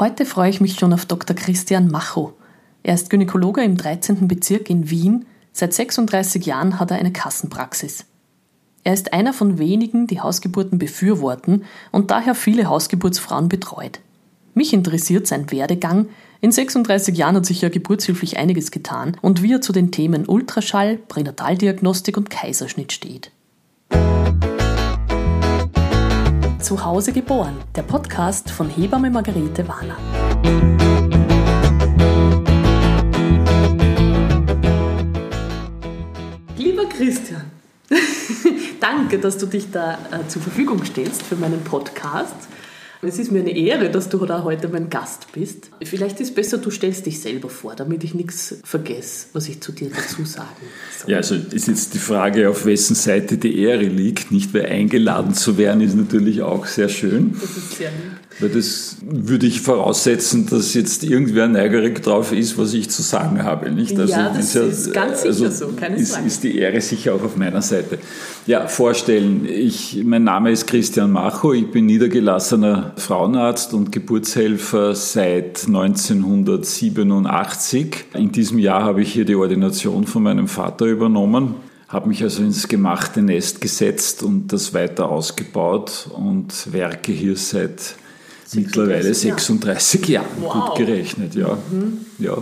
Heute freue ich mich schon auf Dr. Christian Macho. Er ist Gynäkologe im 13. Bezirk in Wien. Seit 36 Jahren hat er eine Kassenpraxis. Er ist einer von wenigen, die Hausgeburten befürworten und daher viele Hausgeburtsfrauen betreut. Mich interessiert sein Werdegang. In 36 Jahren hat sich ja geburtshilflich einiges getan und wie er zu den Themen Ultraschall, Pränataldiagnostik und Kaiserschnitt steht. Zu Hause geboren, der Podcast von Hebamme Margarete Warner. Lieber Christian, danke, dass du dich da äh, zur Verfügung stellst für meinen Podcast. Es ist mir eine Ehre, dass du da heute mein Gast bist. Vielleicht ist es besser, du stellst dich selber vor, damit ich nichts vergesse, was ich zu dir dazu sagen soll. Ja, also ist jetzt die Frage, auf wessen Seite die Ehre liegt. Nicht, weil eingeladen zu werden, ist natürlich auch sehr schön. Das ist sehr lieb. Weil das würde ich voraussetzen, dass jetzt irgendwer neugierig drauf ist, was ich zu sagen habe. Nicht? Also ja, das ist, ja, ist ganz sicher also so, keine ist, Frage. Ist die Ehre sicher auch auf meiner Seite. Ja, vorstellen. Ich, mein Name ist Christian Macho. Ich bin niedergelassener Frauenarzt und Geburtshelfer seit 1987. In diesem Jahr habe ich hier die Ordination von meinem Vater übernommen habe mich also ins gemachte Nest gesetzt und das weiter ausgebaut und werke hier seit mittlerweile 36 Jahren, wow. gut gerechnet, ja. Mhm. ja.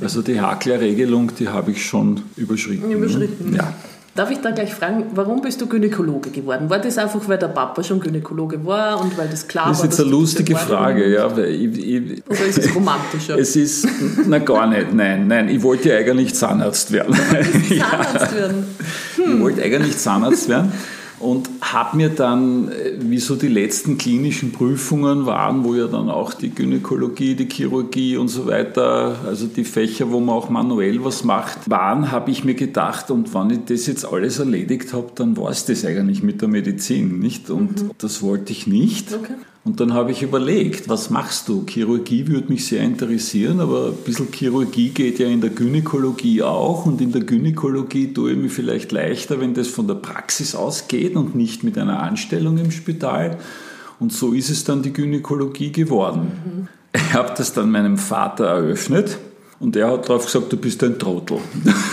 Also die Hakler-Regelung, die habe ich schon überschritten. Überschritten. Ja. Darf ich da gleich fragen, warum bist du Gynäkologe geworden? War das einfach, weil der Papa schon Gynäkologe war und weil das klar war? Das ist jetzt eine lustige Frage, ja. Weil ich, ich, Oder ist es romantischer? es ist, na gar nicht, nein, nein. Ich wollte ja eigentlich Zahnarzt werden. Zahnarzt werden? Hm. Ich wollte eigentlich Zahnarzt werden und habe mir dann, äh, wie so die letzten klinischen Prüfungen waren, wo ja dann auch die Gynäkologie, die Chirurgie und so weiter, also die Fächer, wo man auch manuell was macht, waren, habe ich mir gedacht, und wenn ich das jetzt alles erledigt habe, dann war es das eigentlich mit der Medizin, nicht? Und mhm. das wollte ich nicht. Okay. Und dann habe ich überlegt, was machst du? Chirurgie würde mich sehr interessieren, aber ein bisschen Chirurgie geht ja in der Gynäkologie auch und in der Gynäkologie tue ich mir vielleicht leichter, wenn das von der Praxis ausgeht und nicht mit einer Anstellung im Spital. Und so ist es dann die Gynäkologie geworden. Mhm. Ich habe das dann meinem Vater eröffnet und er hat darauf gesagt, du bist ein Trottel.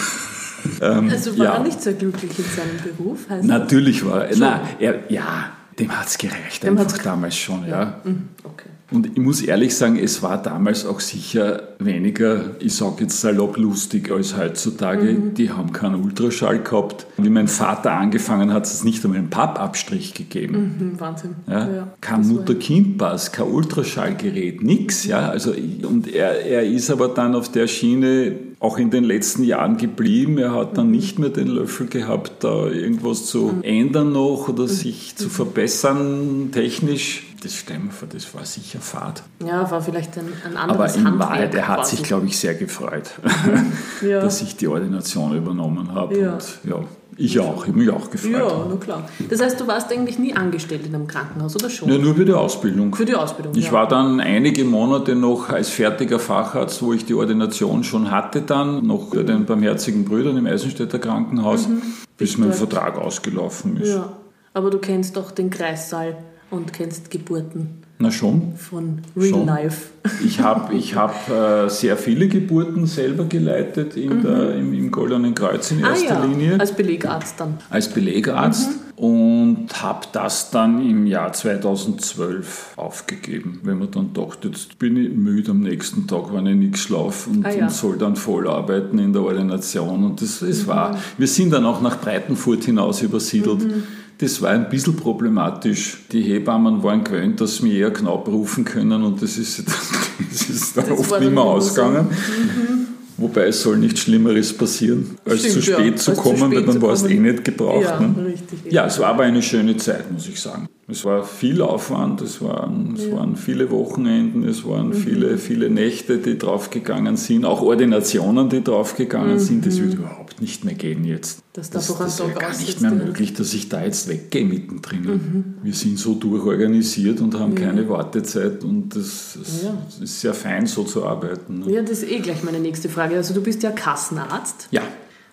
ähm, also war ja. er nicht so glücklich in seinem Beruf? Natürlich war er. Na, er ja, dem hat es gereicht, Dem einfach damals schon, ja. Mhm, okay. Und ich muss ehrlich sagen, es war damals auch sicher weniger, ich sage jetzt salopp lustig als heutzutage. Mhm. Die haben keinen Ultraschall gehabt. Wie mein Vater angefangen hat, hat es nicht einmal einen Pappabstrich gegeben. Mhm, Wahnsinn. Ja? Ja, kein Mutter-Kind-Pass, kein Ultraschallgerät, nichts. Ja? Also, und er, er ist aber dann auf der Schiene auch in den letzten Jahren geblieben. Er hat dann nicht mehr den Löffel gehabt, da irgendwas zu mhm. ändern noch oder sich zu verbessern technisch. Das stellen wir vor, das war sicher Fahrt. Ja, war vielleicht ein, ein anderes Aber in Wahrheit, er hat sich, glaube ich, sehr gefreut, mhm. ja. dass ich die Ordination übernommen habe. Ja. Und ja, ich auch, ich habe mich auch gefreut. Ja, na klar. Das heißt, du warst eigentlich nie angestellt in einem Krankenhaus, oder schon? Ja, nur für die Ausbildung. Für die Ausbildung, Ich ja. war dann einige Monate noch als fertiger Facharzt, wo ich die Ordination schon hatte dann, noch bei den Barmherzigen Brüdern im Eisenstädter Krankenhaus, mhm. bis mein Vertrag ausgelaufen ist. Ja, aber du kennst doch den Kreissaal und kennst Geburten. Na schon. Von Real schon. Life. Ich habe ich hab, äh, sehr viele Geburten selber geleitet in mhm. der, im, im, Goldenen Kreuz in erster ah, ja. Linie. Als Belegarzt dann. Als Belegarzt mhm. und habe das dann im Jahr 2012 aufgegeben, wenn man dann dachte, jetzt bin ich müde am nächsten Tag, wenn ich nichts schlafe und, ah, ja. und, soll dann voll arbeiten in der Ordination. Und das, das mhm. war, wir sind dann auch nach Breitenfurt hinaus übersiedelt. Mhm. Das war ein bisschen problematisch. Die Hebammen waren gewöhnt, dass sie mich eher knapp rufen können und das ist, das ist dann das oft nicht mehr ausgegangen. Mhm. Wobei es soll nichts Schlimmeres passieren, als Stimmt, zu spät ja. zu kommen, zu weil dann war es eh nicht gebraucht. Ja, ne? richtig, ja, es war aber eine schöne Zeit, muss ich sagen. Es war viel Aufwand, es waren, es waren viele Wochenenden, es waren mhm. viele, viele Nächte, die draufgegangen sind, auch Ordinationen, die draufgegangen mhm. sind. Das wird überhaupt nicht mehr gehen jetzt. Das, das, das ist ja gar nicht mehr möglich, dass ich da jetzt weggehe mittendrin. Mhm. Wir sind so durchorganisiert und haben ja. keine Wartezeit und das, das ja. ist sehr fein, so zu arbeiten. Ne? Ja, das ist eh gleich meine nächste Frage. Also du bist ja Kassenarzt. Ja.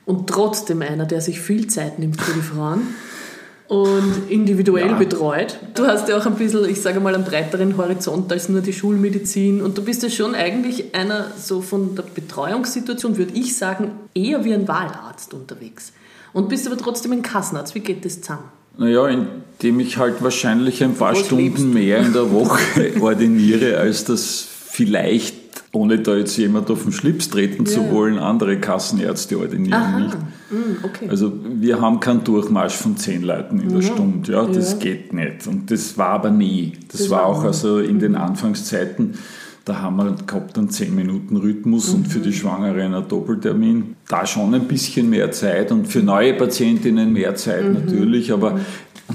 Und trotzdem einer, der sich viel Zeit nimmt für die Frauen. und individuell ja. betreut. Du hast ja auch ein bisschen, ich sage mal, einen breiteren Horizont als nur die Schulmedizin und du bist ja schon eigentlich einer so von der Betreuungssituation, würde ich sagen, eher wie ein Wahlarzt unterwegs. Und bist aber trotzdem ein Kassenarzt. Wie geht das zusammen? Naja, indem ich halt wahrscheinlich ein paar Stunden mehr in der Woche ordiniere, als das vielleicht, ohne da jetzt jemand auf den Schlips treten ja. zu wollen, andere Kassenärzte ordinieren Aha. nicht. Mm, okay. Also wir haben keinen Durchmarsch von zehn Leuten in der ja. Stunde, ja, das ja. geht nicht. Und das war aber nie. Das, das war auch also in den Anfangszeiten da haben wir gehabt einen 10 Minuten Rhythmus mhm. und für die Schwangere einen Doppeltermin. Da schon ein bisschen mehr Zeit und für neue Patientinnen mehr Zeit mhm. natürlich, aber mhm.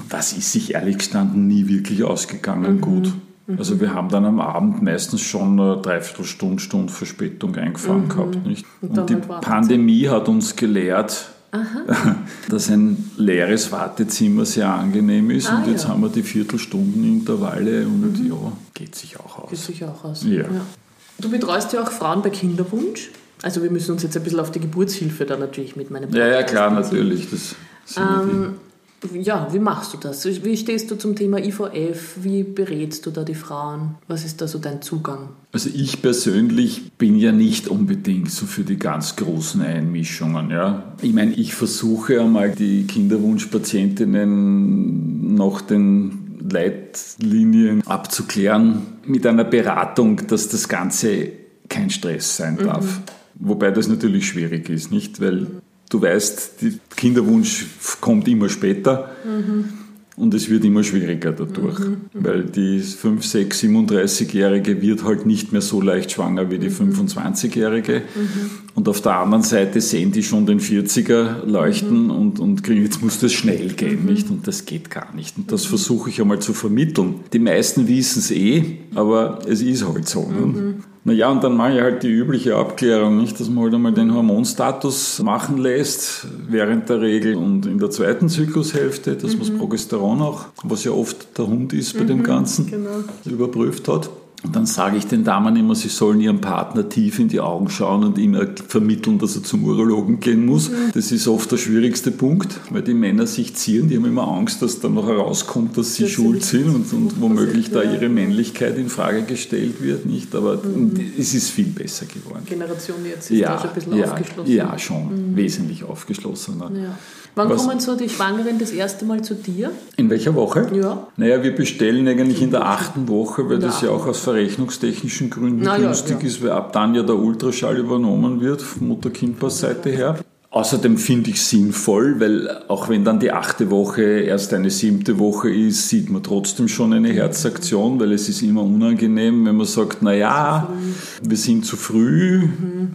das ist sich ehrlich gestanden nie wirklich ausgegangen mhm. gut. Mhm. Also wir haben dann am Abend meistens schon eine Dreiviertelstunde, Stunde Verspätung eingefahren mhm. gehabt. Nicht? Und, und die Pandemie hat uns gelehrt, Aha. dass ein leeres Wartezimmer sehr angenehm ist. Ah, und jetzt ja. haben wir die Viertelstundenintervalle und mhm. ja, geht sich auch aus. Geht sich auch aus. Ja. ja. Du betreust ja auch Frauen bei Kinderwunsch. Also wir müssen uns jetzt ein bisschen auf die Geburtshilfe da natürlich mit meinem Podcast Ja, ja, klar, natürlich. Das ähm, ja, wie machst du das? Wie stehst du zum Thema IVF? Wie berätst du da die Frauen? Was ist da so dein Zugang? Also ich persönlich bin ja nicht unbedingt so für die ganz großen Einmischungen. Ja. Ich meine, ich versuche einmal die Kinderwunschpatientinnen nach den Leitlinien abzuklären mit einer Beratung, dass das Ganze kein Stress sein darf. Mhm. Wobei das natürlich schwierig ist, nicht? Weil du weißt, der Kinderwunsch kommt immer später mhm. und es wird immer schwieriger dadurch, mhm. weil die 5, 6, 37-Jährige wird halt nicht mehr so leicht schwanger wie die 25-Jährige. Mhm. Und auf der anderen Seite sehen die schon den 40er leuchten mhm. und, und kriegen, jetzt muss das schnell gehen, mhm. nicht? Und das geht gar nicht. Und das versuche ich einmal zu vermitteln. Die meisten wissen es eh, aber es ist halt so. Ne? Naja, und dann mache ich halt die übliche Abklärung, nicht, dass man halt einmal den Hormonstatus machen lässt, während der Regel und in der zweiten Zyklushälfte, dass mhm. man das Progesteron auch, was ja oft der Hund ist bei mhm, dem Ganzen, genau. überprüft hat. Und dann sage ich den Damen immer, sie sollen ihrem Partner tief in die Augen schauen und ihm vermitteln, dass er zum Urologen gehen muss. Mhm. Das ist oft der schwierigste Punkt, weil die Männer sich zieren, die haben immer Angst, dass dann noch herauskommt, dass sie das schuld sind und, und womöglich da ihre Männlichkeit in Frage gestellt wird. Nicht? Aber mhm. es ist viel besser geworden. Generation jetzt ist ja, da schon ein bisschen ja, aufgeschlossen. Ja, schon, mhm. wesentlich aufgeschlossener. Ja. Wann Was? kommen so die Schwangeren das erste Mal zu dir? In welcher Woche? Ja. Naja, wir bestellen eigentlich in der achten Woche, weil das ja auch aus verrechnungstechnischen Gründen Na, günstig ja, ja. ist, weil ab dann ja der Ultraschall übernommen wird, von Mutter-Kind-Pass-Seite her. Außerdem finde ich sinnvoll, weil auch wenn dann die achte Woche erst eine siebte Woche ist, sieht man trotzdem schon eine Herzaktion, weil es ist immer unangenehm, wenn man sagt, na ja, wir sind zu früh,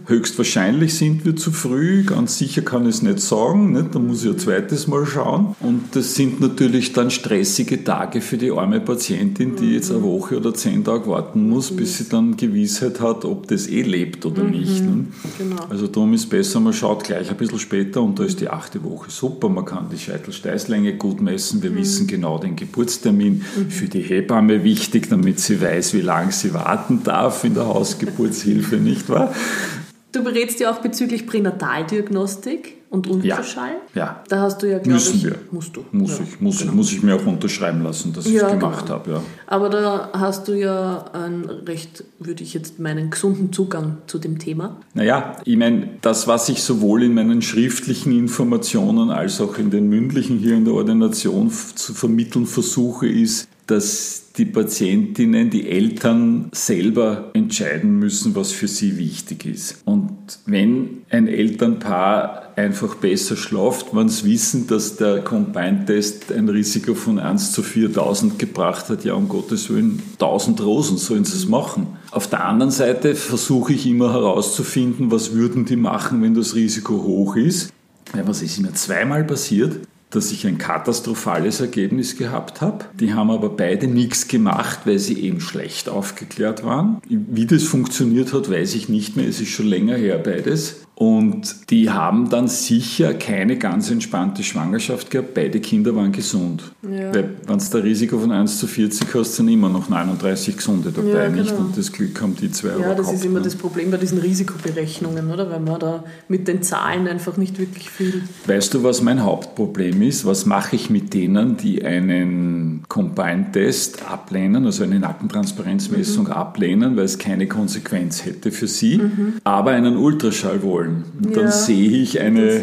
höchstwahrscheinlich sind wir zu früh, ganz sicher kann ich es nicht sagen, nicht? da muss ich ein zweites Mal schauen. Und das sind natürlich dann stressige Tage für die arme Patientin, die jetzt eine Woche oder zehn Tage warten muss, bis sie dann Gewissheit hat, ob das eh lebt oder nicht. Ne? Genau. Also darum ist besser, man schaut gleich ein bisschen bisschen später und da ist die achte Woche super. Man kann die Scheitelsteißlänge gut messen. Wir mhm. wissen genau den Geburtstermin. Mhm. Für die Hebamme wichtig, damit sie weiß, wie lange sie warten darf in der Hausgeburtshilfe, nicht wahr? Du berätst ja auch bezüglich Pränataldiagnostik und Ultraschall. Ja, ja. Da hast du ja, glaube Müssen ich, wir. musst du. Muss, ja. ich, muss, genau. muss ich mir auch unterschreiben lassen, dass ja, ich es gemacht genau. habe. Ja. Aber da hast du ja einen recht, würde ich jetzt meinen, gesunden Zugang zu dem Thema. Naja, ich meine, das, was ich sowohl in meinen schriftlichen Informationen als auch in den mündlichen hier in der Ordination zu vermitteln versuche, ist, dass die Patientinnen, die Eltern selber entscheiden müssen, was für sie wichtig ist. Und wenn ein Elternpaar einfach besser schlaft, wenn sie wissen, dass der Combine-Test ein Risiko von 1 zu 4000 gebracht hat, ja, um Gottes Willen, 1000 Rosen sollen sie es machen. Auf der anderen Seite versuche ich immer herauszufinden, was würden die machen, wenn das Risiko hoch ist. Ja, was ist mir zweimal passiert? dass ich ein katastrophales Ergebnis gehabt habe. Die haben aber beide nichts gemacht, weil sie eben schlecht aufgeklärt waren. Wie das funktioniert hat, weiß ich nicht mehr. Es ist schon länger her beides. Und die haben dann sicher keine ganz entspannte Schwangerschaft gehabt. Beide Kinder waren gesund. Ja. Weil, wenn du da Risiko von 1 zu 40 hast, sind immer noch 39 Gesunde dabei, ja, genau. nicht? Und das Glück haben die zwei Ja, das ist immer ne? das Problem bei diesen Risikoberechnungen, oder? Weil man da mit den Zahlen einfach nicht wirklich viel. Weißt du, was mein Hauptproblem ist? Was mache ich mit denen, die einen Combine-Test ablehnen, also eine Nackentransparenzmessung mhm. ablehnen, weil es keine Konsequenz hätte für sie, mhm. aber einen Ultraschall wollen? Wollen. Und ja, dann sehe ich eine,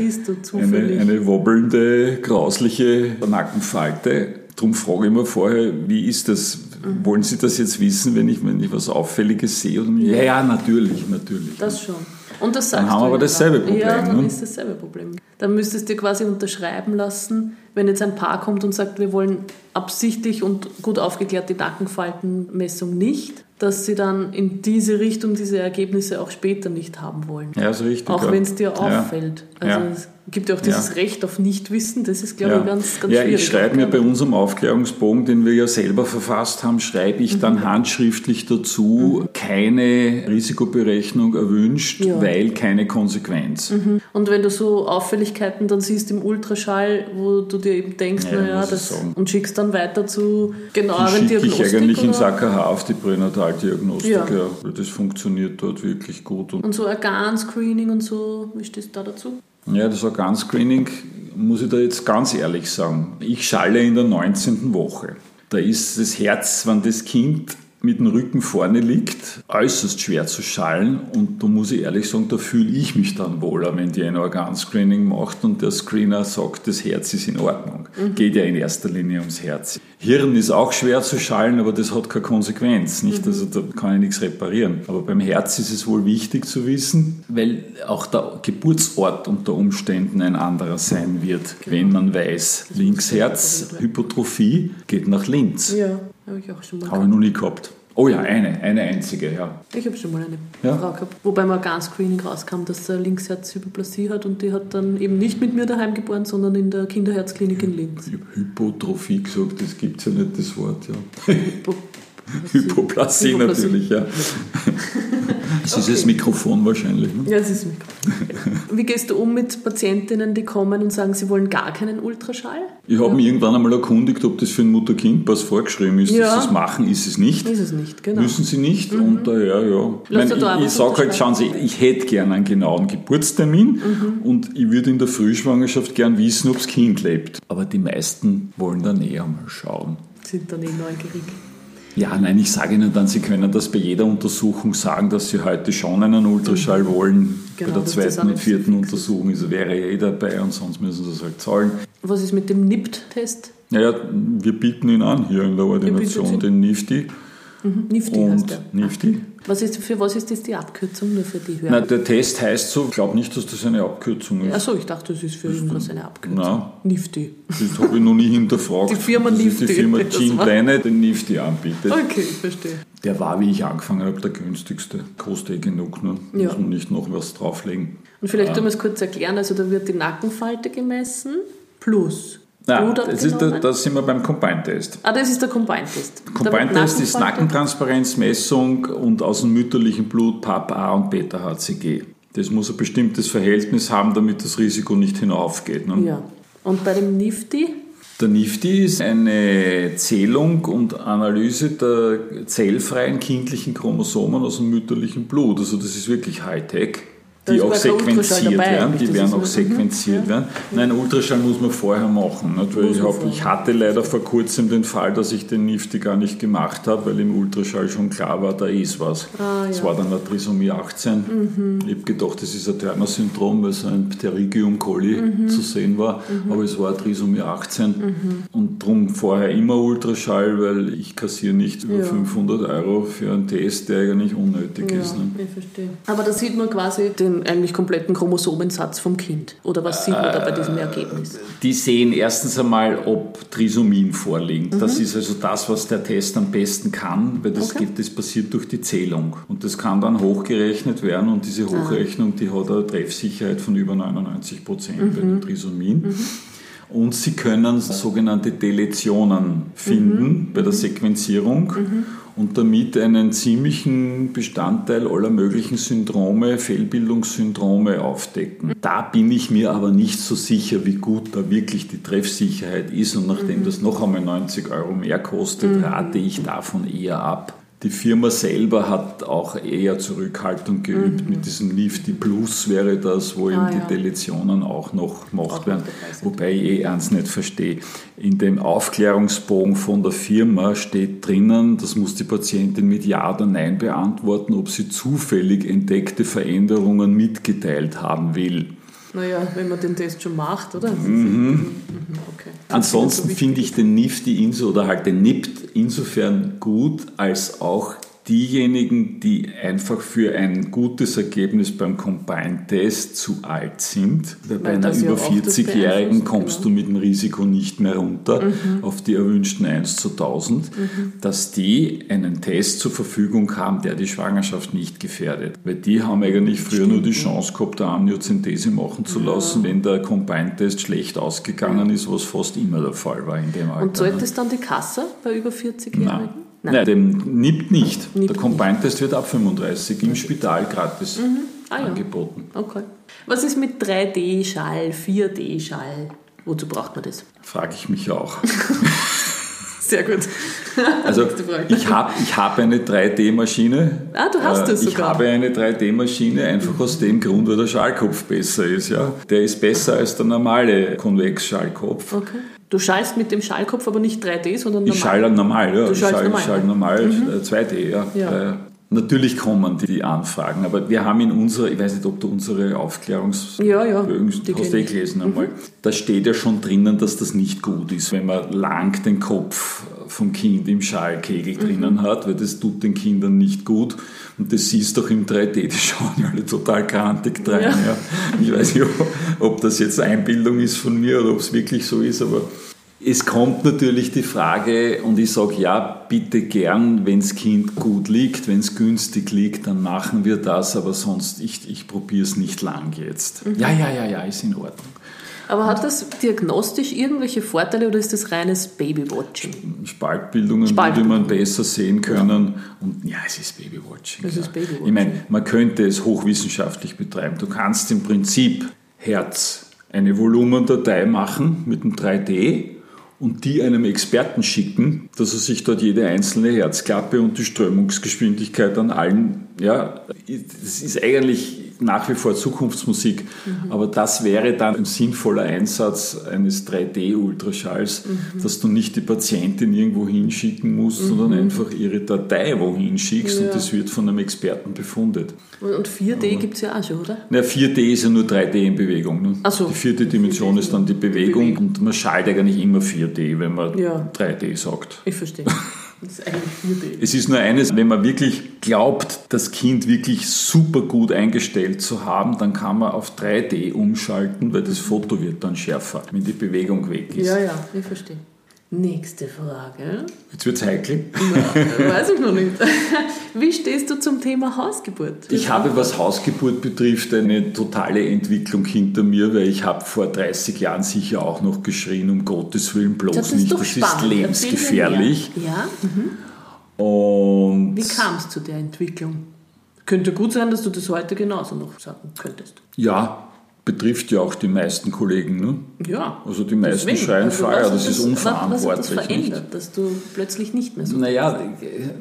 eine, eine wobbelnde, grausliche Nackenfalte. Darum frage ich immer vorher, wie ist das? Mhm. Wollen Sie das jetzt wissen, wenn ich, wenn ich was Auffälliges sehe? Oder ja, ja, natürlich, natürlich. Das schon. Und das dann haben wir aber dasselbe Problem. Ja, dann ne? ist dasselbe Problem. Dann müsstest du quasi unterschreiben lassen, wenn jetzt ein Paar kommt und sagt, wir wollen absichtlich und gut aufgeklärt die Nackenfaltenmessung nicht, dass sie dann in diese Richtung diese Ergebnisse auch später nicht haben wollen. Ja, ist richtig. Auch wenn es dir auffällt. Also ja. Gibt ja auch dieses ja. Recht auf Nichtwissen, das ist, glaube ich, ganz, ganz ja, schwierig. Ja, ich schreibe mir bei unserem Aufklärungsbogen, den wir ja selber verfasst haben, schreibe ich mhm. dann handschriftlich dazu, mhm. keine Risikoberechnung erwünscht, weil keine Konsequenz. Mhm. Und wenn du so Auffälligkeiten dann siehst im Ultraschall, wo du dir eben denkst, naja, das und schickst dann weiter zu genaueren Diagnostik. ich eigentlich oder? ins AKH auf die Pränataldiagnostik, ja. ja. Das funktioniert dort wirklich gut. Und, und so Organscreening und so, wie stehst du da dazu? Ja, das Organscreening muss ich da jetzt ganz ehrlich sagen. Ich schalle in der 19. Woche. Da ist das Herz, wenn das Kind mit dem Rücken vorne liegt, äußerst schwer zu schallen. Und da muss ich ehrlich sagen, da fühle ich mich dann wohler, wenn die ein Organscreening macht und der Screener sagt, das Herz ist in Ordnung. Mhm. Geht ja in erster Linie ums Herz. Hirn ist auch schwer zu schallen, aber das hat keine Konsequenz. Nicht? Mhm. Also da kann ich nichts reparieren. Aber beim Herz ist es wohl wichtig zu wissen, weil auch der Geburtsort unter Umständen ein anderer sein wird, genau. wenn man weiß, Linksherz, Hypotrophie geht nach links. Ja. Habe ich auch schon mal Habe ich noch nie gehabt. Oh ja, eine, eine einzige, ja. Ich habe schon mal eine ja? Frau gehabt, wobei mal ganz Screening rauskam, dass er Linksherzhypoplasie hat und die hat dann eben nicht mit mir daheim geboren, sondern in der Kinderherzklinik in Linz. Ich habe Hypotrophie gesagt, das gibt es ja nicht, das Wort, ja. Hypo Hypoplasie, Hypoplasie natürlich, ja. Es ist das Mikrofon wahrscheinlich. Ne? Ja, es ist das Mikrofon. Wie gehst du um mit Patientinnen, die kommen und sagen, sie wollen gar keinen Ultraschall? Ich habe ja. mich irgendwann einmal erkundigt, ob das für ein Mutter-Kind-Pass vorgeschrieben ist, ja. dass sie machen. Ist es nicht. Ist es nicht, genau. Müssen sie nicht. Mhm. Und daher, ja. Ich, mein, ich, ich sage halt, schauen Sie, ich hätte gerne einen genauen Geburtstermin mhm. und ich würde in der Frühschwangerschaft gern wissen, ob das Kind lebt. Aber die meisten wollen dann eher mal schauen. Sind dann eh neugierig. Ja, nein, ich sage Ihnen dann, Sie können das bei jeder Untersuchung sagen, dass Sie heute schon einen Ultraschall mhm. wollen. Genau, bei der zweiten und vierten Untersuchung ist, wäre eh dabei und sonst müssen Sie es halt zahlen. Was ist mit dem NIPT-Test? Naja, wir bieten ihn an hier in der Ordination, den NIFTY. Mhm, Nifty und heißt der. Nifty. Was ist, für was ist das die Abkürzung nur für die Hörer? Nein, der Test heißt so, ich glaube nicht, dass das eine Abkürzung ist. Achso, ich dachte, das ist für irgendwas eine Abkürzung. Nein. Nifty. Das habe ich noch nie hinterfragt. Die Firma das Nifty. Ist die Firma Jean Planet, den Nifty anbietet. Okay, ich verstehe. Der war, wie ich angefangen habe, der günstigste. Kostet eh genug, ne? Ja. muss man nicht noch was drauflegen. Und vielleicht ja. tun wir es kurz erklären, also da wird die Nackenfalte gemessen plus Nein, das, ist der, das sind wir beim Combine-Test. Ah, das ist der Combine-Test. Combine-Test ist Nackentransparenzmessung und aus dem mütterlichen Blut PAP A und Beta-HCG. Das muss ein bestimmtes Verhältnis haben, damit das Risiko nicht hinaufgeht. Ne? Ja. Und bei dem NIFTY? Der NIFTY ist eine Zählung und Analyse der zellfreien kindlichen Chromosomen aus dem mütterlichen Blut. Also das ist wirklich Hightech die auch sequenziert werden, die werden auch sequenziert ja. werden. Nein, Ultraschall muss man vorher machen. Nicht? Weil ich, hab, ich hatte leider vor kurzem den Fall, dass ich den Nifty gar nicht gemacht habe, weil im Ultraschall schon klar war, da ist was. Ah, das ja. war dann eine Trisomie 18. Mhm. Ich habe gedacht, das ist ein Turner-Syndrom, weil so ein Pterygium coli mhm. zu sehen war, mhm. aber es war Trisomie 18. Mhm. Und darum vorher immer Ultraschall, weil ich kassiere nicht über ja. 500 Euro für einen Test, der eigentlich unnötig ist. Ne? Ich verstehe. Aber da sieht man quasi den eigentlich kompletten Chromosomensatz vom Kind? Oder was sieht man da bei diesem Ergebnis? Die sehen erstens einmal, ob Trisomien vorliegen. Mhm. Das ist also das, was der Test am besten kann, weil das, okay. geht, das passiert durch die Zählung. Und das kann dann hochgerechnet werden und diese ah. Hochrechnung, die hat eine Treffsicherheit von über 99 Prozent mhm. bei den Trisomien. Mhm. Und Sie können sogenannte Deletionen finden mhm. bei der Sequenzierung. Mhm. Und damit einen ziemlichen Bestandteil aller möglichen Syndrome, Fehlbildungssyndrome aufdecken. Da bin ich mir aber nicht so sicher, wie gut da wirklich die Treffsicherheit ist und nachdem mhm. das noch einmal 90 Euro mehr kostet, mhm. rate ich davon eher ab. Die Firma selber hat auch eher Zurückhaltung geübt. Mhm. Mit diesem Nifty Plus wäre das, wo ah, eben die Deletionen auch noch gemacht werden. Wobei ich eh eins nicht verstehe. In dem Aufklärungsbogen von der Firma steht drinnen, das muss die Patientin mit Ja oder Nein beantworten, ob sie zufällig entdeckte Veränderungen mitgeteilt haben will. Naja, wenn man den Test schon macht, oder? Mhm. Mhm. mhm. Okay. Ansonsten so finde ich den Nifty Inso oder halt den NIPT insofern gut, als auch diejenigen, die einfach für ein gutes Ergebnis beim Combine-Test zu alt sind. Weil bei einer über 40-Jährigen kommst genau. du mit dem Risiko nicht mehr runter mhm. auf die erwünschten 1 zu 1000, mhm. dass die einen Test zur Verfügung haben, der die Schwangerschaft nicht gefährdet. Weil die haben eigentlich früher Stimmt. nur die Chance gehabt, eine Amniozentese machen zu lassen, ja. wenn der Combine-Test schlecht ausgegangen ist, was fast immer der Fall war in dem Alter. Und zahlt das dann die Kasse bei über 40-Jährigen? Nein, dem NIPT nicht. NIPT der Combine-Test wird ab 35 im Spital gratis mhm. ah, ja. angeboten. Okay. Was ist mit 3D-Schall, 4D-Schall? Wozu braucht man das? Frage ich mich auch. Sehr gut. Also ich habe ich hab eine 3D-Maschine. Ah, du hast das äh, Ich habe eine 3D-Maschine einfach aus dem Grund, weil der Schallkopf besser ist. Ja? Der ist besser als der normale Konvex-Schallkopf. Okay. Du schallst mit dem Schallkopf aber nicht 3D, sondern normal. Ich schalle normal, ja. Du ich schall, normal, schall normal mhm. 2D, äh, ja. ja. Natürlich kommen die, Anfragen, aber wir haben in unserer, ich weiß nicht, ob du unsere Aufklärungs ja, ja, hast eh gelesen einmal, mhm. da steht ja schon drinnen, dass das nicht gut ist, wenn man lang den Kopf vom Kind im Schallkegel drinnen mhm. hat, weil das tut den Kindern nicht gut. Und das siehst du auch im 3D, die schauen ja alle total krantig rein. Ja. Ja. Ich weiß nicht, ob das jetzt Einbildung ist von mir oder ob es wirklich so ist, aber es kommt natürlich die Frage, und ich sage ja, bitte gern, wenn das Kind gut liegt, wenn es günstig liegt, dann machen wir das, aber sonst, ich, ich probiere es nicht lang jetzt. Mhm. Ja, ja, ja, ja, ist in Ordnung. Aber hat das diagnostisch irgendwelche Vorteile oder ist das reines Babywatching? Spaltbildungen Spaltbildung. würde man besser sehen können. Und ja, es ist Babywatching. Es ja. ist Babywatching. Ich meine, man könnte es hochwissenschaftlich betreiben. Du kannst im Prinzip Herz eine Volumendatei machen mit einem 3D und die einem Experten schicken, dass er sich dort jede einzelne Herzklappe und die Strömungsgeschwindigkeit an allen, ja, das ist eigentlich nach wie vor Zukunftsmusik, mhm. aber das wäre dann ein sinnvoller Einsatz eines 3D-Ultraschalls, mhm. dass du nicht die Patientin irgendwo hinschicken musst, mhm. sondern einfach ihre Datei wohin schickst ja. und das wird von einem Experten befundet. Und 4D gibt es ja auch schon, oder? Na, 4D ist ja nur 3D in Bewegung. Ne? Ach so. Die vierte Dimension ist dann die Bewegung, die Bewegung, und man schaltet eigentlich immer 4D, wenn man ja. 3D sagt. Ich verstehe. Das ist eigentlich 4D. Es ist nur eines, wenn man wirklich glaubt, das Kind wirklich super gut eingestellt zu haben, dann kann man auf 3D umschalten, weil das Foto wird dann schärfer, wenn die Bewegung weg ist. Ja, ja, ich verstehe. Nächste Frage. Jetzt wird es heikel. Na, weiß ich noch nicht. Wie stehst du zum Thema Hausgeburt? Ich habe, was Hausgeburt betrifft, eine totale Entwicklung hinter mir, weil ich habe vor 30 Jahren sicher auch noch geschrien, um Gottes Willen bloß das nicht. Das spannend. ist lebensgefährlich. Ja. Mhm. Und Wie kam es zu der Entwicklung? Könnte gut sein, dass du das heute genauso noch sagen könntest. Ja, betrifft ja auch die meisten Kollegen. Ne? Ja. Also die meisten deswegen. schreien also Feuer, das, ist unverantwortlich. Was hat das verändert, nicht? dass du plötzlich nicht mehr so Naja,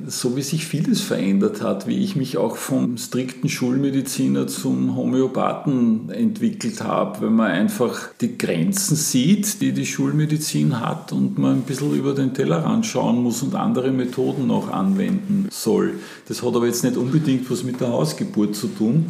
so wie sich vieles verändert hat, wie ich mich auch vom strikten Schulmediziner zum Homöopathen entwickelt habe, wenn man einfach die Grenzen sieht, die die Schulmedizin hat und man ein bisschen über den Tellerrand schauen muss und andere Methoden noch anwenden soll. Das hat aber jetzt nicht unbedingt was mit der Hausgeburt zu tun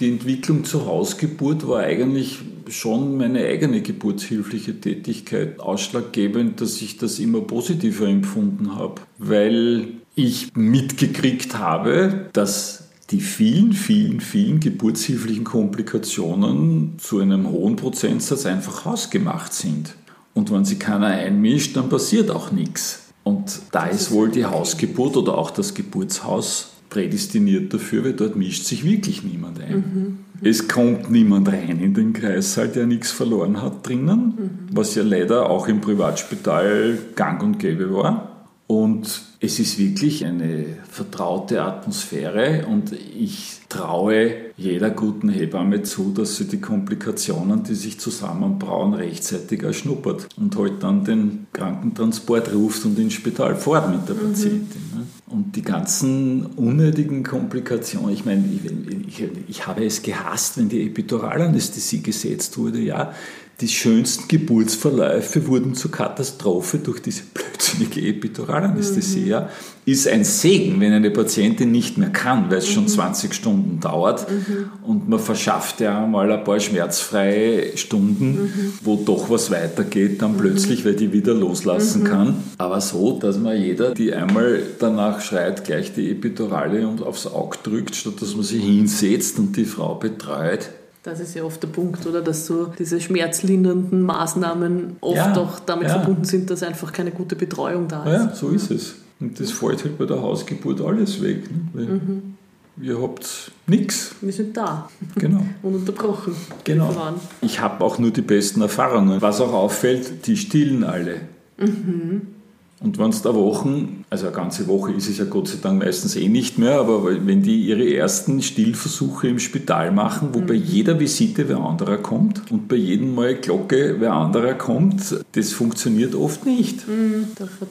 die Entwicklung zur Hausgeburt war eigentlich schon meine eigene geburtshilfliche Tätigkeit ausschlaggebend, dass ich das immer positiver empfunden habe, weil ich mitgekriegt habe, dass die vielen, vielen, vielen geburtshilflichen Komplikationen zu einem hohen Prozentsatz einfach hausgemacht sind. Und wenn sich keiner einmischt, dann passiert auch nichts. Und da ist wohl die Hausgeburt oder auch das Geburtshaus prädestiniert dafür, weil dort mischt sich wirklich niemand ein. Mhm. Es kommt niemand rein in den Kreißsaal, der nichts verloren hat drinnen, mhm. was ja leider auch im Privatspital gang und gäbe war. Und es ist wirklich eine vertraute Atmosphäre und ich traue jeder guten Hebamme zu, dass sie die Komplikationen, die sich zusammenbrauen, rechtzeitig erschnuppert und halt dann den Krankentransport ruft und ins Spital fährt mit der mhm. Patientin. Und die ganzen unnötigen Komplikationen, ich meine, ich, ich, ich habe es gehasst, wenn die Epiduralanästhesie gesetzt wurde, ja, die schönsten Geburtsverläufe wurden zur Katastrophe durch diese blödsinnige Epiduralanästhesie. Mhm. Ist ein Segen, wenn eine Patientin nicht mehr kann, weil es mhm. schon 20 Stunden dauert mhm. und man verschafft ja mal ein paar schmerzfreie Stunden, mhm. wo doch was weitergeht, dann mhm. plötzlich, weil die wieder loslassen mhm. kann. Aber so, dass man jeder, die einmal danach schreit, gleich die Epidurale und aufs Auge drückt, statt dass man sich hinsetzt und die Frau betreut, das ist ja oft der Punkt, oder? Dass so diese schmerzlindernden Maßnahmen oft ja, auch damit ja. verbunden sind, dass einfach keine gute Betreuung da ist. Ja, so ist es. Und das fällt halt bei der Hausgeburt alles weg. Ne? Mhm. Ihr habt nichts. Wir sind da. Genau. Ununterbrochen. Genau. Ich habe auch nur die besten Erfahrungen. Was auch auffällt, die stillen alle. Mhm. Und wenn es da Wochen, also eine ganze Woche ist es ja Gott sei Dank meistens eh nicht mehr, aber wenn die ihre ersten Stillversuche im Spital machen, wo mhm. bei jeder Visite wer anderer kommt und bei jedem Mal Glocke wer anderer kommt, das funktioniert oft nicht. Mhm,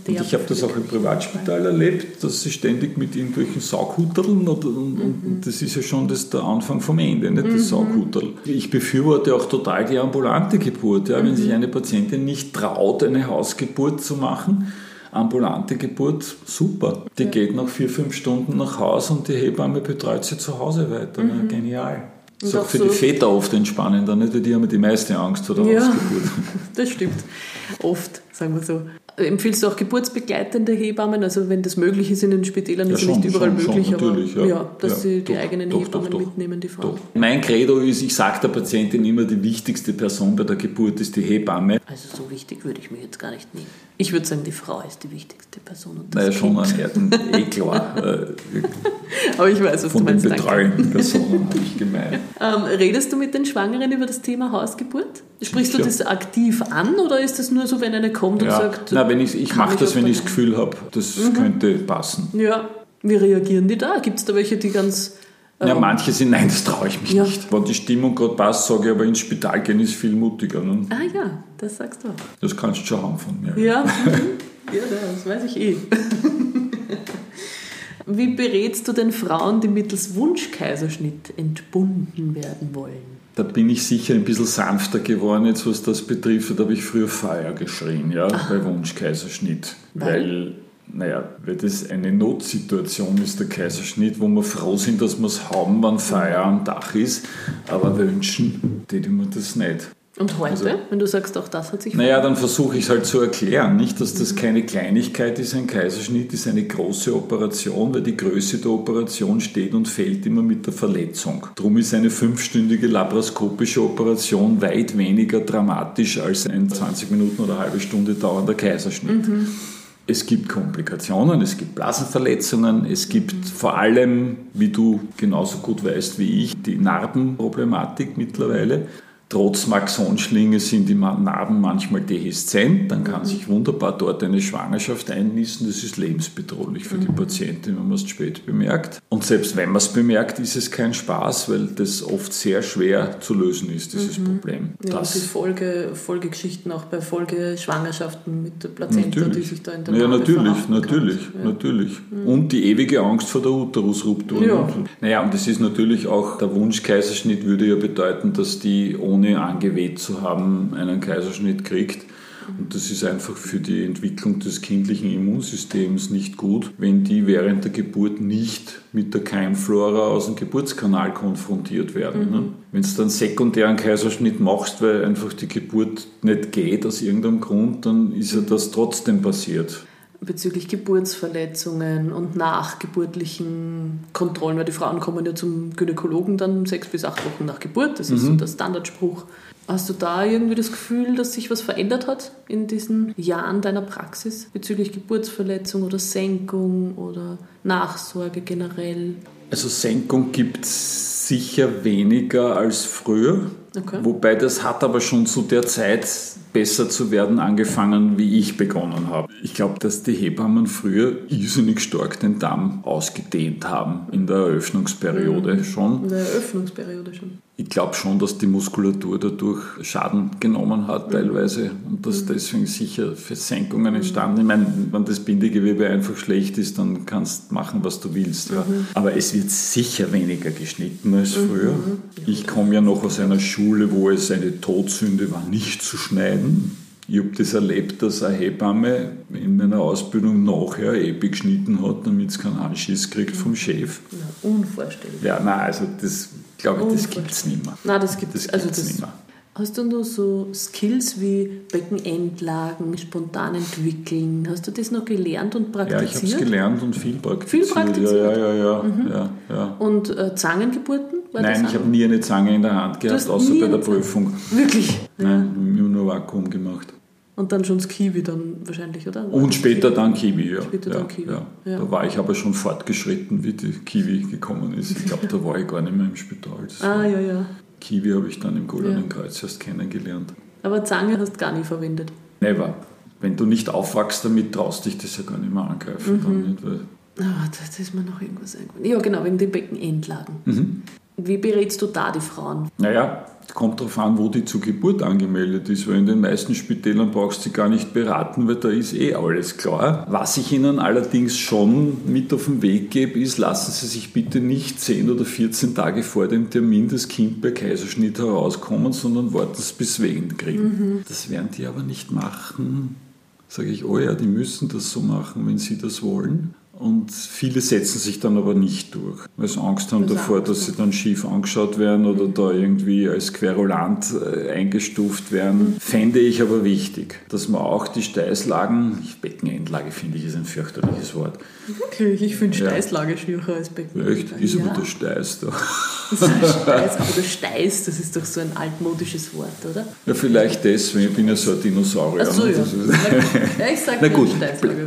und ich habe das auch im Privatspital erlebt, dass sie ständig mit irgendwelchen Saughutterln und, und, mhm. und, das ist ja schon das, der Anfang vom Ende, nicht das mhm. Saughutterl. Ich befürworte auch total die ambulante Geburt. Ja, wenn mhm. sich eine Patientin nicht traut, eine Hausgeburt zu machen, ambulante Geburt, super. Die ja. geht nach vier, fünf Stunden nach Hause und die Hebamme betreut sie zu Hause weiter. Mhm. Genial. Das ist auch für so die Väter oft entspannender, nicht? weil die haben die meiste Angst vor der ja, Hausgeburt. Das stimmt. Oft, sagen wir so. Empfiehlst du auch geburtsbegleitende Hebammen? Also wenn das möglich ist in den Spitälern, ja, ist ja nicht überall schon, möglich, schon, aber ja. ja dass ja, sie die doch, eigenen doch, Hebammen doch, mitnehmen, die Frauen. Mein Credo ist, ich sage der Patientin immer, die wichtigste Person bei der Geburt ist die Hebamme. Also so wichtig würde ich mir jetzt gar nicht nehmen. Ich würde sagen, die Frau ist die wichtigste Person. Und das naja, schon Erden, eh klar. Äh, aber ich weiß, was Von du meinst. Von den betreuenden Personen habe ich gemeint. Ähm, redest du mit den Schwangeren über das Thema Hausgeburt? Sprichst du das aktiv an oder ist das nur so, wenn eine kommt und sagt, Na, wenn ich, ich mache das, wenn ich das Gefühl habe, das mhm. könnte passen. Ja, wie reagieren die da? Gibt es da welche, die ganz ja, ähm, manche sind, nein, das traue ich mich ja. nicht. Wenn die Stimmung gerade passt, sage ich, aber ins Spital gehen ist viel mutiger. Ne? Ah ja, das sagst du. Das kannst du schon haben von mir. Ja, ja das weiß ich eh. Wie berätst du denn Frauen, die mittels Wunschkaiserschnitt entbunden werden wollen? Da bin ich sicher ein bisschen sanfter geworden, jetzt was das betrifft. Da habe ich früher Feuer geschrien, ja, Ach. bei Wunschkaiserschnitt. Weil, weil naja, weil das eine Notsituation ist, der Kaiserschnitt, wo wir froh sind, dass wir es haben, wenn Feuer am Dach ist, aber wünschen, die wir das nicht. Und heute, also, wenn du sagst, auch das hat sich Naja, dann versuche ich es halt zu erklären, nicht, dass das keine Kleinigkeit ist. Ein Kaiserschnitt ist eine große Operation, weil die Größe der Operation steht und fällt immer mit der Verletzung. Darum ist eine fünfstündige laparoskopische Operation weit weniger dramatisch als ein 20 Minuten oder eine halbe Stunde dauernder Kaiserschnitt. Mhm. Es gibt Komplikationen, es gibt Blasenverletzungen, es gibt vor allem, wie du genauso gut weißt wie ich, die Narbenproblematik mittlerweile. Trotz Maxonschlinge sind die Narben manchmal deheszent, dann kann mhm. sich wunderbar dort eine Schwangerschaft einnissen. Das ist lebensbedrohlich für mhm. die Patientin, wenn man es spät bemerkt. Und selbst wenn man es bemerkt, ist es kein Spaß, weil das oft sehr schwer zu lösen ist, dieses mhm. Problem. Ja, das die Folge, Folgegeschichten auch bei Folgeschwangerschaften mit der Plazenta, natürlich. die sich da in der Ja, natürlich, natürlich, ja. natürlich. Mhm. Und die ewige Angst vor der Uterusruptur. Ja. Naja, und das ist natürlich auch, der Wunschkaiserschnitt würde ja bedeuten, dass die ohne ohne angeweht zu haben, einen Kaiserschnitt kriegt. Und das ist einfach für die Entwicklung des kindlichen Immunsystems nicht gut, wenn die während der Geburt nicht mit der Keimflora aus dem Geburtskanal konfrontiert werden. Ne? Mhm. Wenn du dann sekundären Kaiserschnitt machst, weil einfach die Geburt nicht geht aus irgendeinem Grund, dann ist ja das trotzdem passiert bezüglich Geburtsverletzungen und nachgeburtlichen Kontrollen, weil die Frauen kommen ja zum Gynäkologen dann sechs bis acht Wochen nach Geburt, das ist mhm. so der Standardspruch. Hast du da irgendwie das Gefühl, dass sich was verändert hat in diesen Jahren deiner Praxis bezüglich Geburtsverletzung oder Senkung oder Nachsorge generell? Also Senkung gibt es sicher weniger als früher. Okay. Wobei das hat aber schon zu der Zeit besser zu werden angefangen, wie ich begonnen habe. Ich glaube, dass die Hebammen früher irrsinnig stark den Damm ausgedehnt haben in der Eröffnungsperiode mhm. schon. In der Eröffnungsperiode schon ich glaube schon, dass die Muskulatur dadurch Schaden genommen hat teilweise und dass mhm. deswegen sicher Versenkungen entstanden. Ich meine, wenn das Bindegewebe einfach schlecht ist, dann kannst du machen, was du willst. Ja. Mhm. Aber es wird sicher weniger geschnitten als mhm. früher. Ich komme ja noch aus einer Schule, wo es eine Todsünde war, nicht zu schneiden. Ich habe das erlebt, dass eine Hebamme in meiner Ausbildung nachher Epi geschnitten hat, damit es keinen Anschiss kriegt vom Chef. Ja, unvorstellbar. Ja, nein, also das glaube ich, das gibt es nicht mehr. Nein, das gibt es also nicht mehr. Hast du noch so Skills wie Beckenendlagen, spontan entwickeln? Hast du das noch gelernt und praktiziert? Ja, ich habe es gelernt und viel praktiziert. Viel praktiziert? Ja, ja, ja. Mhm. ja, ja. Und äh, Zangengeburten? Nein, ich habe nie eine Zange in der Hand gehabt, außer bei der Prüfung. Wirklich? Nein, ja. nur Vakuum gemacht. Und dann schon das Kiwi dann wahrscheinlich, oder? Und später dann Kiwi, ja. Später ja, dann Kiwi. Ja. ja. Da war ich aber schon fortgeschritten, wie die Kiwi gekommen ist. Ich glaube, da war ich gar nicht mehr im Spital. Das ah, ja, ja. Kiwi habe ich dann im Goldenen Kreuz erst kennengelernt. Aber Zange hast du gar nicht verwendet? Never. Wenn du nicht aufwachst damit, traust dich das ja gar nicht mehr angreifen. Mhm. Dann nicht, weil Ah, das ist mir noch irgendwas eingefallen. Ja, genau, wegen den Beckenendlagen. Mhm. Wie berätst du da die Frauen? Naja, kommt darauf an, wo die zur Geburt angemeldet ist, weil in den meisten Spitälern brauchst du sie gar nicht beraten, weil da ist eh alles klar. Was ich Ihnen allerdings schon mit auf den Weg gebe, ist, lassen Sie sich bitte nicht 10 oder 14 Tage vor dem Termin das Kind bei Kaiserschnitt herauskommen, sondern warten Sie bis Wehen kriegen. Mhm. Das werden die aber nicht machen. Sage ich, oh ja, die müssen das so machen, wenn sie das wollen. Und viele setzen sich dann aber nicht durch, weil sie Angst haben davor, dass sie dann schief angeschaut werden oder da irgendwie als querulant äh, eingestuft werden. Mhm. Fände ich aber wichtig, dass man auch die Steißlagen, Beckenendlage finde ich ist ein fürchterliches Wort. Wirklich? Ich finde Steißlage ja. schwieriger als Beckenendlage. Echt? Ist ja. aber der Steiß da. Das ist Steiß, aber der Steiß, das ist doch so ein altmodisches Wort, oder? Ja, vielleicht deswegen, ich bin ja so ein Dinosaurier. Ach so, ne? ja. ja ich sage Na gut,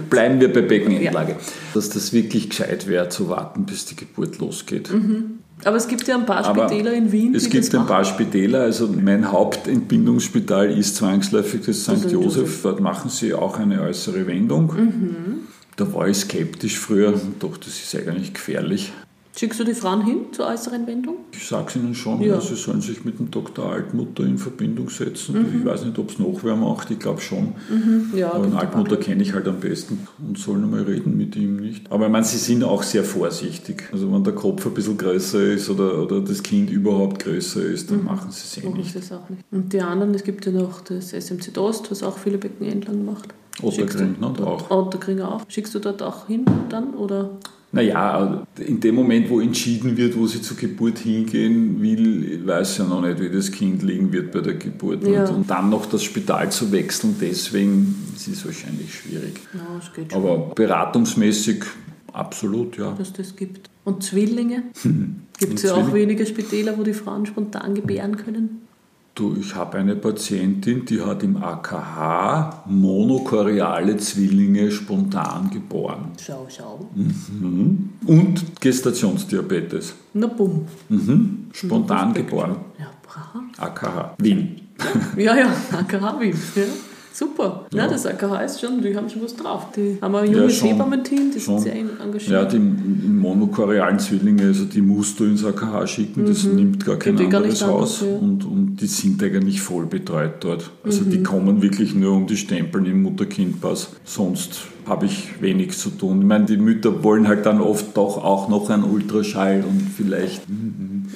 bleiben wir bei Beckenendlage. Ja dass das wirklich gescheit wäre, zu warten, bis die Geburt losgeht. Mhm. Aber es gibt ja ein paar Spitäler in Wien. Es gibt ein paar Spitäler. Also mein Hauptentbindungsspital ist zwangsläufig das St. Josef. Josef. Dort machen sie auch eine äußere Wendung. Mhm. Da war ich skeptisch früher, doch das ist eigentlich gefährlich. Schickst du die Frauen hin zur äußeren Wendung? Ich sage es ihnen schon, ja. sie sollen sich mit dem Dr. Altmutter in Verbindung setzen. Mhm. Ich weiß nicht, ob es noch wer macht, ich glaube schon. Mhm. Ja, Aber den Altmutter kenne ich halt am besten und sollen einmal reden mit ihm nicht. Aber ich meine, sie sind auch sehr vorsichtig. Also wenn der Kopf ein bisschen größer ist oder, oder das Kind überhaupt größer ist, dann mhm. machen sie es eh nicht. Das auch nicht. Und die anderen, es gibt ja noch das SMC Ost, was auch viele Becken entlang macht. Otterkring, ne? Auch. Otterkring auch. Schickst du dort auch hin dann? Oder? Naja, in dem Moment, wo entschieden wird, wo sie zur Geburt hingehen will, weiß ja noch nicht, wie das Kind liegen wird bei der Geburt. Ja. Und, dann noch das Spital zu wechseln, deswegen ist es wahrscheinlich schwierig. Ja. Aber beratungsmäßig absolut, ja. Dass das gibt. Und Zwillinge? Gibt es ja auch wenige Spitäler, wo die Frauen spontan gebären können? Du, ich habe eine Patientin, die hat im AKH monochoriale Zwillinge spontan geboren. Schau, schau. Mhm. Und Gestationsdiabetes. Na bumm. Mhm. Spontan geboren. Ja, brav. AKH, Wien. Ja, ja, AKH Wien. Ja. Super. Ja. ja, das AKH ist schon, die haben schon was drauf. Die haben ein junges ja, Hebammen-Team, die schon. sind sehr engagiert. Ja, die monochorealen Zwillinge, also die musst du ins AKH schicken, das mhm. nimmt gar kein Geht anderes Haus. Ja. Und, und die sind eigentlich voll betreut dort. Also mhm. die kommen wirklich nur um die Stempeln im Mutter-Kind-Pass. Sonst habe ich wenig zu tun. Ich meine, die Mütter wollen halt dann oft doch auch noch einen Ultraschall und vielleicht. Mhm.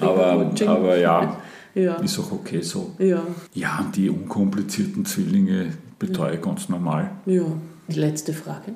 aber, aber ja. Ja. Ist auch okay so. Ja. Ja, die unkomplizierten Zwillinge betreue ich ganz normal. Ja. Letzte Frage.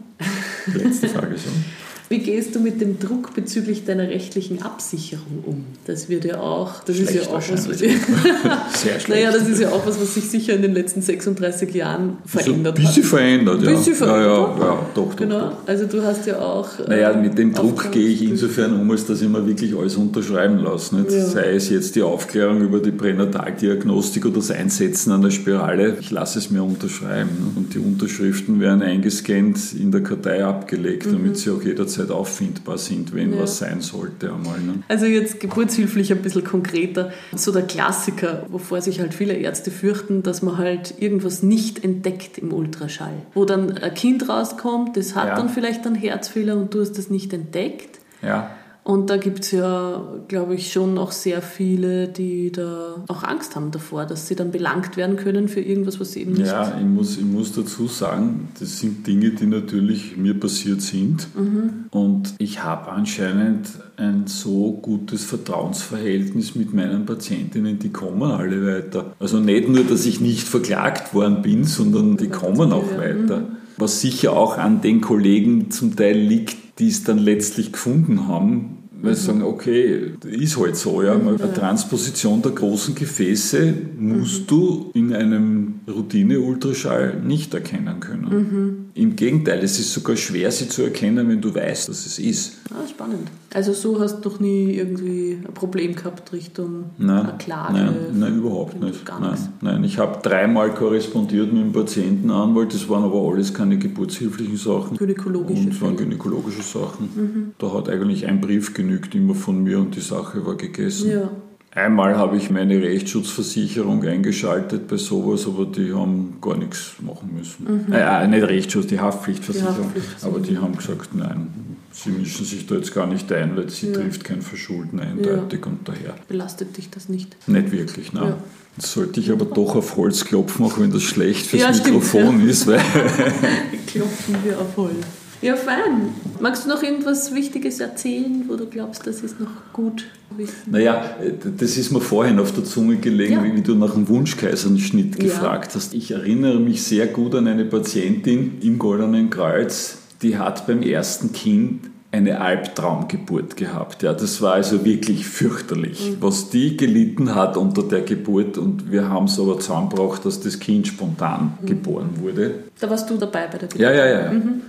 Letzte Frage schon. Wie gehst du mit dem Druck bezüglich deiner rechtlichen Absicherung um? Das wird ja auch, das schlecht ist ja auch was, was Sehr schlecht. Naja, das ist ja auch was, was sich sicher in den letzten 36 Jahren verändert also ein bisschen hat. verändert, ja. Ein bisschen verändert. Ja, ja, ja doch, doch, Genau, doch. also du hast ja auch... Naja, mit dem Druck gehe ich insofern um, als dass ich mir wirklich alles unterschreiben lasse. Nicht? Ja. Sei es jetzt die Aufklärung über die Pränataldiagnostik oder das Einsetzen einer Spirale, ich lasse es mir unterschreiben. Und die Unterschriften werden eingescannt in der Kartei abgelegt, mhm. damit sie auch jederzeit jederzeit auffindbar sind, wenn ja. was sein sollte einmal. Ne? Also jetzt geburtshilflich ein bisschen konkreter. So der Klassiker, wovor sich halt viele Ärzte fürchten, dass man halt irgendwas nicht entdeckt im Ultraschall. Wo dann ein Kind rauskommt, das hat ja. dann vielleicht einen Herzfehler und du hast das nicht entdeckt. Ja. Und da gibt es ja, glaube ich, schon noch sehr viele, die da auch Angst haben davor, dass sie dann belangt werden können für irgendwas, was sie eben nicht. Ja, ich muss, ich muss dazu sagen, das sind Dinge, die natürlich mir passiert sind. Mhm. Und ich habe anscheinend ein so gutes Vertrauensverhältnis mit meinen Patientinnen, die kommen alle weiter. Also nicht nur, dass ich nicht verklagt worden bin, sondern die kommen auch weiter. Mhm. Was sicher auch an den Kollegen zum Teil liegt, die es dann letztlich gefunden haben, weil sie sagen, okay, ist halt so, ja. Eine Transposition der großen Gefäße musst du in einem Routine-Ultraschall nicht erkennen können. Im Gegenteil, es ist sogar schwer, sie zu erkennen, wenn du weißt, dass es ist. Ah, spannend. Also so hast du noch nie irgendwie ein Problem gehabt Richtung nein, Klage? Nein, nein überhaupt nicht. Nein, nein, ich habe dreimal korrespondiert mit dem Patientenanwalt, das waren aber alles keine geburtshilflichen Sachen. Gynäkologische Und waren gynäkologische Sachen. Mhm. Da hat eigentlich ein Brief genügt immer von mir und die Sache war gegessen. Ja. Einmal habe ich meine Rechtsschutzversicherung eingeschaltet bei sowas, aber die haben gar nichts machen müssen. Mhm. Äh, nicht Rechtsschutz, die Haftpflichtversicherung. Die Haftpflichtversicherung. Aber die haben gesagt, nein, sie mischen sich da jetzt gar nicht ein, weil sie ja. trifft kein Verschulden eindeutig ja. und daher. Belastet dich das nicht? Nicht wirklich, nein. Ja. Jetzt sollte ich aber doch auf Holz klopfen, auch wenn das schlecht fürs Mikrofon stimmt, ist. Weil klopfen wir auf Holz. Ja, fein. Magst du noch irgendwas Wichtiges erzählen, wo du glaubst, das ist noch gut wissen? Naja, das ist mir vorhin auf der Zunge gelegen, ja. wie du nach einem Wunschkaiserschnitt ja. gefragt hast. Ich erinnere mich sehr gut an eine Patientin im Goldenen Kreuz, die hat beim ersten Kind eine Albtraumgeburt gehabt. Ja, das war also wirklich fürchterlich, mhm. was die gelitten hat unter der Geburt. Und wir haben es aber zusammengebracht, dass das Kind spontan mhm. geboren wurde. Da warst du dabei bei der Geburt? Ja, ja, ja. Mhm.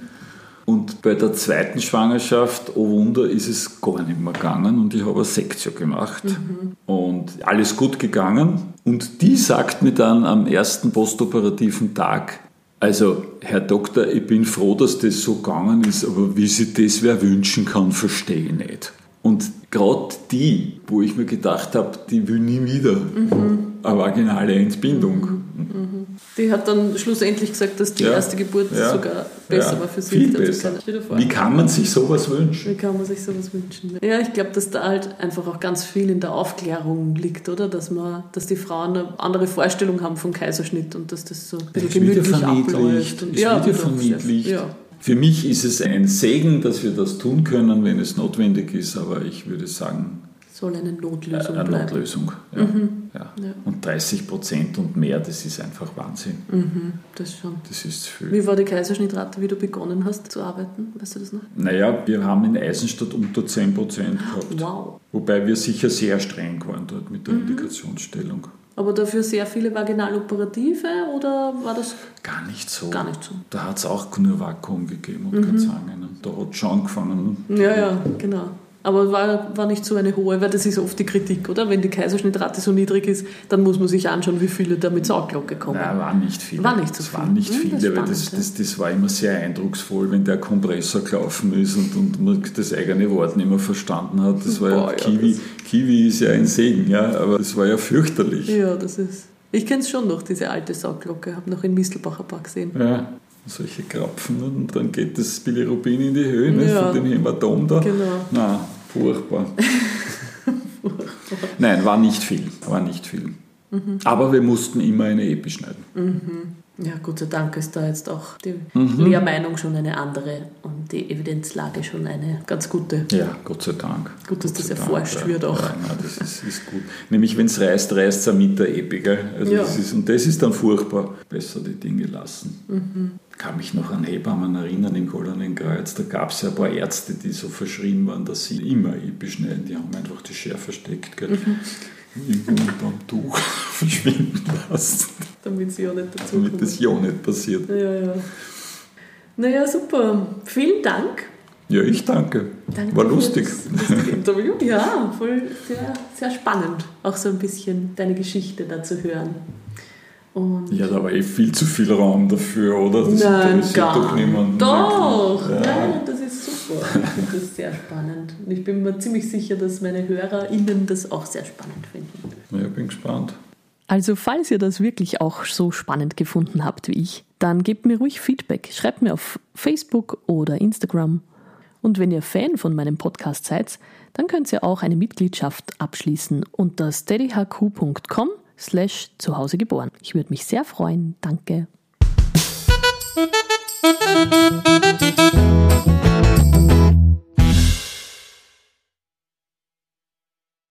Und bei der zweiten Schwangerschaft, oh Wunder, ist es gar nicht mehr gegangen und ich habe eine Sektio gemacht. Mhm. Und alles gut gegangen. Und die sagt mir dann am ersten postoperativen Tag, also, Herr Doktor, ich bin froh, dass das so gegangen ist, aber wie sich das wer wünschen kann, verstehe ich nicht. Und gerade die, wo ich mir gedacht habe, die will nie wieder mhm. eine vaginale Entbindung. Mhm. Mhm. Die hat dann schlussendlich gesagt, dass die ja. erste Geburt ja. sogar besser ja. war für sie. Viel besser. Wie kann man sich sowas wünschen? Wie kann man sich sowas wünschen? Ja, ich glaube, dass da halt einfach auch ganz viel in der Aufklärung liegt, oder? Dass, man, dass die Frauen eine andere Vorstellung haben vom Kaiserschnitt und dass das so ein bisschen gemütlich abläuft. Und, ja, wieder verniedlicht. Ja. Für mich ist es ein Segen, dass wir das tun können, wenn es notwendig ist, aber ich würde sagen, soll eine Notlösung eine bleiben. Notlösung, ja. Mhm. ja. ja. Und 30 Prozent und mehr, das ist einfach Wahnsinn. Mhm, das schon. Das ist viel. Wie war die Kaiserschnittrate, wie du begonnen hast zu arbeiten? Weißt du das noch? Naja, wir haben in Eisenstadt unter 10 Prozent gehabt. Wow. Wobei wir sicher sehr streng waren dort mit der mhm. Indikationsstellung. Aber dafür sehr viele Vaginaloperative oder war das? Gar nicht so. Gar nicht so. Da hat es auch nur Vakuum gegeben und mhm. keine Zangen. Da hat es schon angefangen. Ja, ja, genau. Aber war, war nicht so eine hohe, weil das ist oft die Kritik, oder? Wenn die Kaiserschnittrate so niedrig ist, dann muss man sich anschauen, wie viele da mit Sauglocke kommen. Nein, waren nicht viele. War nicht so viele. Waren nicht hm, viele, das weil das, das, das, war immer sehr eindrucksvoll, wenn der Kompressor gelaufen ist und, und man das eigene Wort nicht mehr verstanden hat. Das war Boah, ja, Kiwi, ja, Kiwi ist ja ein Segen, ja, aber das war ja fürchterlich. Ja, das ist. Ich kenne es schon noch, diese alte Sauglocke, habe noch in Mistelbacher Park gesehen. Ja solche Krapfen und dann geht das Bilirubin in die Höhe ne, ja. von dem Hämatom da. Genau. Nein, furchtbar. furchtbar. Nein, war nicht viel. War nicht viel. Mhm. Aber wir mussten immer eine Epi schneiden. Mhm. Ja, Gott sei Dank ist da jetzt auch die mhm. Lehrmeinung schon eine andere und die Evidenzlage schon eine ganz gute. Ja, Gott sei Dank. Gut, dass Gott das erforscht Dank, wird auch. Ja, nein, das ist, ist, gut. Nämlich, wenn es reißt, reißt es auch mit der Epi. Gell? Also ja. das ist, und das ist dann furchtbar. Besser die Dinge lassen. Ich kann mich noch an Hebammen erinnern im Goldenen Kreuz. Da gab es ja ein paar Ärzte, die so verschrien waren, dass sie immer Epi schneiden. Die haben einfach die Schere versteckt. Gell? Mhm im unterm Tuch verschwinden lassen. Damit es ja nicht dazu Damit das ja nicht passiert. Ja, ja. Naja, super. Vielen Dank. Ja, ich danke. danke War lustig. Das, das Interview. Ja, voll sehr, sehr spannend. Auch so ein bisschen deine Geschichte da zu hören. Und ja, da war eh viel zu viel Raum dafür, oder? Das Nein, gar doch niemand. Doch, ja. Nein, das ist super. Ich finde das sehr spannend. Und ich bin mir ziemlich sicher, dass meine HörerInnen das auch sehr spannend finden. Ja, ich bin gespannt. Also, falls ihr das wirklich auch so spannend gefunden habt wie ich, dann gebt mir ruhig Feedback. Schreibt mir auf Facebook oder Instagram. Und wenn ihr Fan von meinem Podcast seid, dann könnt ihr auch eine Mitgliedschaft abschließen unter steadyhq.com slash zuhause geboren. Ich würde mich sehr freuen. Danke.